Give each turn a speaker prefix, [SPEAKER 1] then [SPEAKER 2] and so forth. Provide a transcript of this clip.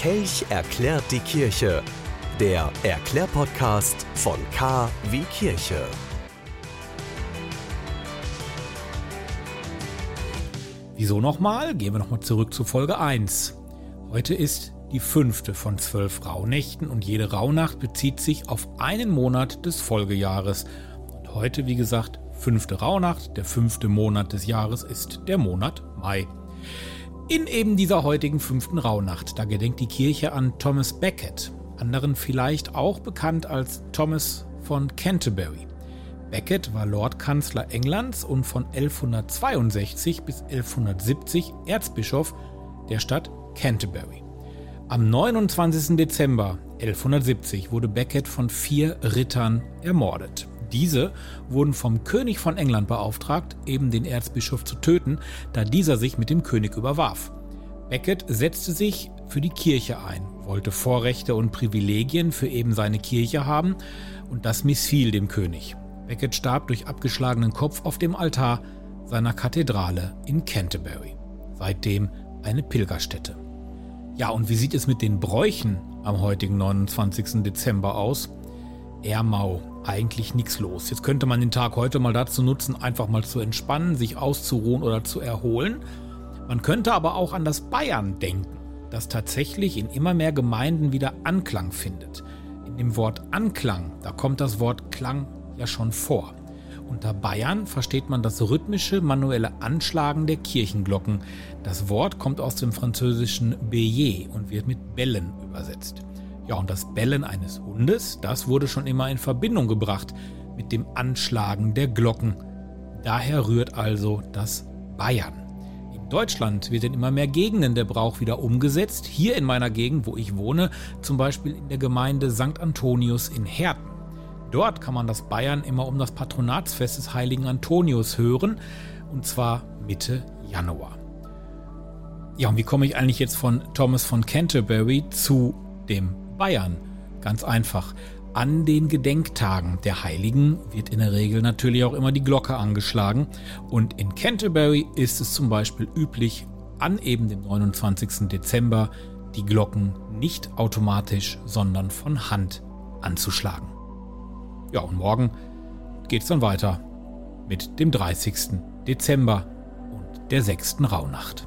[SPEAKER 1] Kelch erklärt die Kirche. Der Erklärpodcast von K wie Kirche.
[SPEAKER 2] Wieso nochmal? Gehen wir nochmal zurück zu Folge 1. Heute ist die fünfte von zwölf Rauhnächten und jede Rauhnacht bezieht sich auf einen Monat des Folgejahres. Und heute, wie gesagt, fünfte Rauhnacht, der fünfte Monat des Jahres ist der Monat Mai. In eben dieser heutigen fünften Rauhnacht, da gedenkt die Kirche an Thomas Becket, anderen vielleicht auch bekannt als Thomas von Canterbury. Becket war Lordkanzler Englands und von 1162 bis 1170 Erzbischof der Stadt Canterbury. Am 29. Dezember 1170 wurde Becket von vier Rittern ermordet. Diese wurden vom König von England beauftragt, eben den Erzbischof zu töten, da dieser sich mit dem König überwarf. Becket setzte sich für die Kirche ein, wollte Vorrechte und Privilegien für eben seine Kirche haben, und das missfiel dem König. Becket starb durch abgeschlagenen Kopf auf dem Altar seiner Kathedrale in Canterbury, seitdem eine Pilgerstätte. Ja, und wie sieht es mit den Bräuchen am heutigen 29. Dezember aus? Eher mau eigentlich nichts los. Jetzt könnte man den Tag heute mal dazu nutzen, einfach mal zu entspannen, sich auszuruhen oder zu erholen. Man könnte aber auch an das Bayern denken, das tatsächlich in immer mehr Gemeinden wieder Anklang findet. In dem Wort Anklang, da kommt das Wort Klang ja schon vor. Unter Bayern versteht man das rhythmische, manuelle Anschlagen der Kirchenglocken. Das Wort kommt aus dem französischen Bélier und wird mit Bellen übersetzt. Ja, und das Bellen eines Hundes, das wurde schon immer in Verbindung gebracht mit dem Anschlagen der Glocken. Daher rührt also das Bayern. In Deutschland wird in immer mehr Gegenden der Brauch wieder umgesetzt. Hier in meiner Gegend, wo ich wohne, zum Beispiel in der Gemeinde St. Antonius in Herten. Dort kann man das Bayern immer um das Patronatsfest des heiligen Antonius hören, und zwar Mitte Januar. Ja, und wie komme ich eigentlich jetzt von Thomas von Canterbury zu dem Bayern. Ganz einfach. An den Gedenktagen der Heiligen wird in der Regel natürlich auch immer die Glocke angeschlagen. Und in Canterbury ist es zum Beispiel üblich, an eben dem 29. Dezember die Glocken nicht automatisch, sondern von Hand anzuschlagen. Ja, und morgen geht es dann weiter mit dem 30. Dezember und der 6. Rauhnacht.